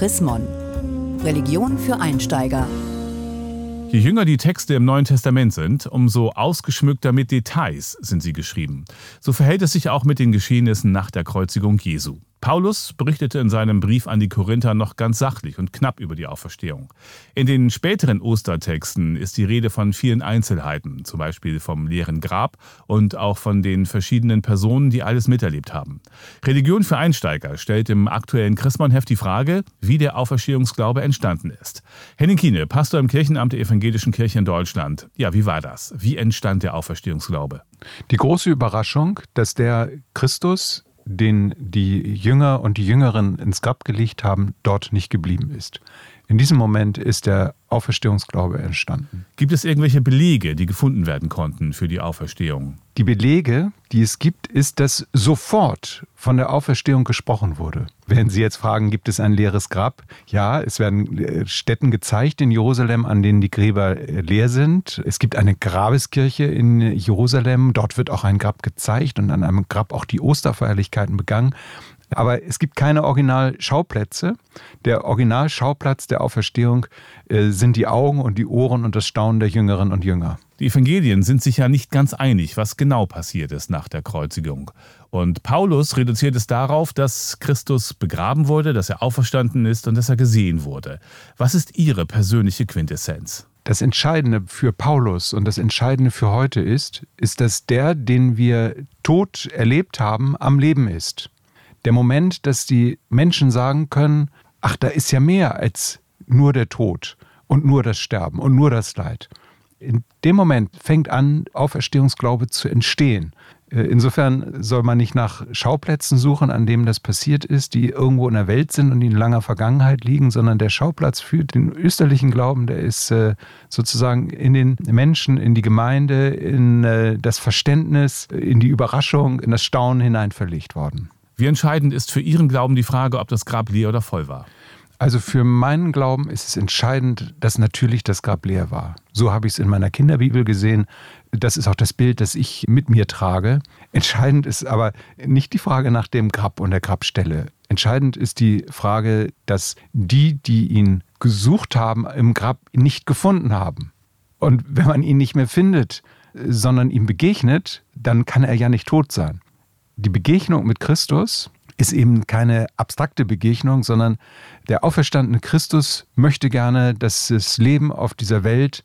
Chrismon. Religion für Einsteiger. Je jünger die Texte im Neuen Testament sind, umso ausgeschmückter mit Details sind sie geschrieben. So verhält es sich auch mit den Geschehnissen nach der Kreuzigung Jesu. Paulus berichtete in seinem Brief an die Korinther noch ganz sachlich und knapp über die Auferstehung. In den späteren Ostertexten ist die Rede von vielen Einzelheiten, zum Beispiel vom leeren Grab und auch von den verschiedenen Personen, die alles miterlebt haben. Religion für Einsteiger stellt im aktuellen Christmannheft die Frage, wie der Auferstehungsglaube entstanden ist. Henning Kiene, Pastor im Kirchenamt der Evangelischen Kirche in Deutschland. Ja, wie war das? Wie entstand der Auferstehungsglaube? Die große Überraschung, dass der Christus den die Jünger und die Jüngeren ins Grab gelegt haben, dort nicht geblieben ist. In diesem Moment ist der Auferstehungsglaube entstanden. Gibt es irgendwelche Belege, die gefunden werden konnten für die Auferstehung? Die Belege, die es gibt, ist, dass sofort von der Auferstehung gesprochen wurde. Wenn Sie jetzt fragen, gibt es ein leeres Grab? Ja, es werden äh, Städten gezeigt in Jerusalem, an denen die Gräber äh, leer sind. Es gibt eine Grabeskirche in Jerusalem. Dort wird auch ein Grab gezeigt und an einem Grab auch die Osterfeierlichkeiten begangen. Aber es gibt keine Originalschauplätze. Der Originalschauplatz der Auferstehung äh, sind die Augen und die Ohren und das Staunen der Jüngerinnen und Jünger. Die Evangelien sind sich ja nicht ganz einig, was genau passiert ist nach der Kreuzigung. Und Paulus reduziert es darauf, dass Christus begraben wurde, dass er auferstanden ist und dass er gesehen wurde. Was ist Ihre persönliche Quintessenz? Das Entscheidende für Paulus und das Entscheidende für heute ist, ist, dass der, den wir tot erlebt haben, am Leben ist der Moment, dass die Menschen sagen können, ach, da ist ja mehr als nur der Tod und nur das Sterben und nur das Leid. In dem Moment fängt an, Auferstehungsglaube zu entstehen. Äh, insofern soll man nicht nach Schauplätzen suchen, an denen das passiert ist, die irgendwo in der Welt sind und in langer Vergangenheit liegen, sondern der Schauplatz für den österlichen Glauben, der ist äh, sozusagen in den Menschen, in die Gemeinde, in äh, das Verständnis, in die Überraschung, in das Staunen hinein verlegt worden. Wie entscheidend ist für Ihren Glauben die Frage, ob das Grab leer oder voll war? Also für meinen Glauben ist es entscheidend, dass natürlich das Grab leer war. So habe ich es in meiner Kinderbibel gesehen. Das ist auch das Bild, das ich mit mir trage. Entscheidend ist aber nicht die Frage nach dem Grab und der Grabstelle. Entscheidend ist die Frage, dass die, die ihn gesucht haben, im Grab nicht gefunden haben. Und wenn man ihn nicht mehr findet, sondern ihm begegnet, dann kann er ja nicht tot sein die Begegnung mit Christus ist eben keine abstrakte Begegnung, sondern der auferstandene Christus möchte gerne, dass das Leben auf dieser Welt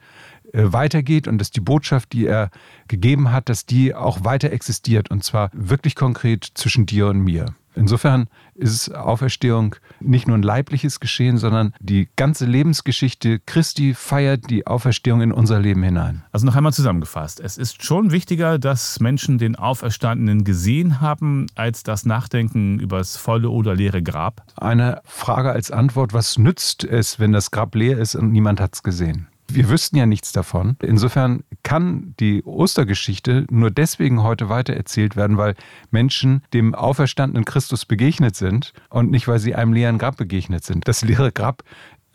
äh, weitergeht und dass die Botschaft, die er gegeben hat, dass die auch weiter existiert und zwar wirklich konkret zwischen dir und mir. Insofern ist Auferstehung nicht nur ein leibliches Geschehen, sondern die ganze Lebensgeschichte Christi feiert die Auferstehung in unser Leben hinein. Also noch einmal zusammengefasst, es ist schon wichtiger, dass Menschen den Auferstandenen gesehen haben, als das Nachdenken über das volle oder leere Grab? Eine Frage als Antwort, was nützt es, wenn das Grab leer ist und niemand hat es gesehen? Wir wüssten ja nichts davon. Insofern kann die Ostergeschichte nur deswegen heute weitererzählt werden, weil Menschen dem auferstandenen Christus begegnet sind und nicht, weil sie einem leeren Grab begegnet sind. Das leere Grab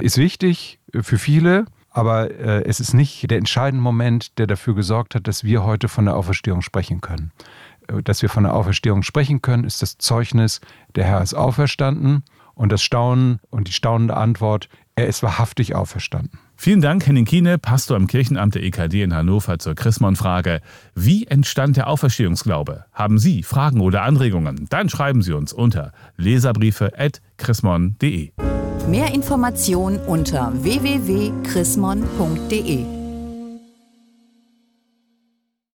ist wichtig für viele, aber äh, es ist nicht der entscheidende Moment, der dafür gesorgt hat, dass wir heute von der Auferstehung sprechen können. Äh, dass wir von der Auferstehung sprechen können, ist das Zeugnis, der Herr ist auferstanden und das Staunen und die staunende Antwort, er ist wahrhaftig auferstanden. Vielen Dank, Henning Kiene, Pastor im Kirchenamt der EKD in Hannover zur Chrismon-Frage. Wie entstand der Auferstehungsglaube? Haben Sie Fragen oder Anregungen? Dann schreiben Sie uns unter leserbriefe.chrismon.de. Mehr Informationen unter www.chrismon.de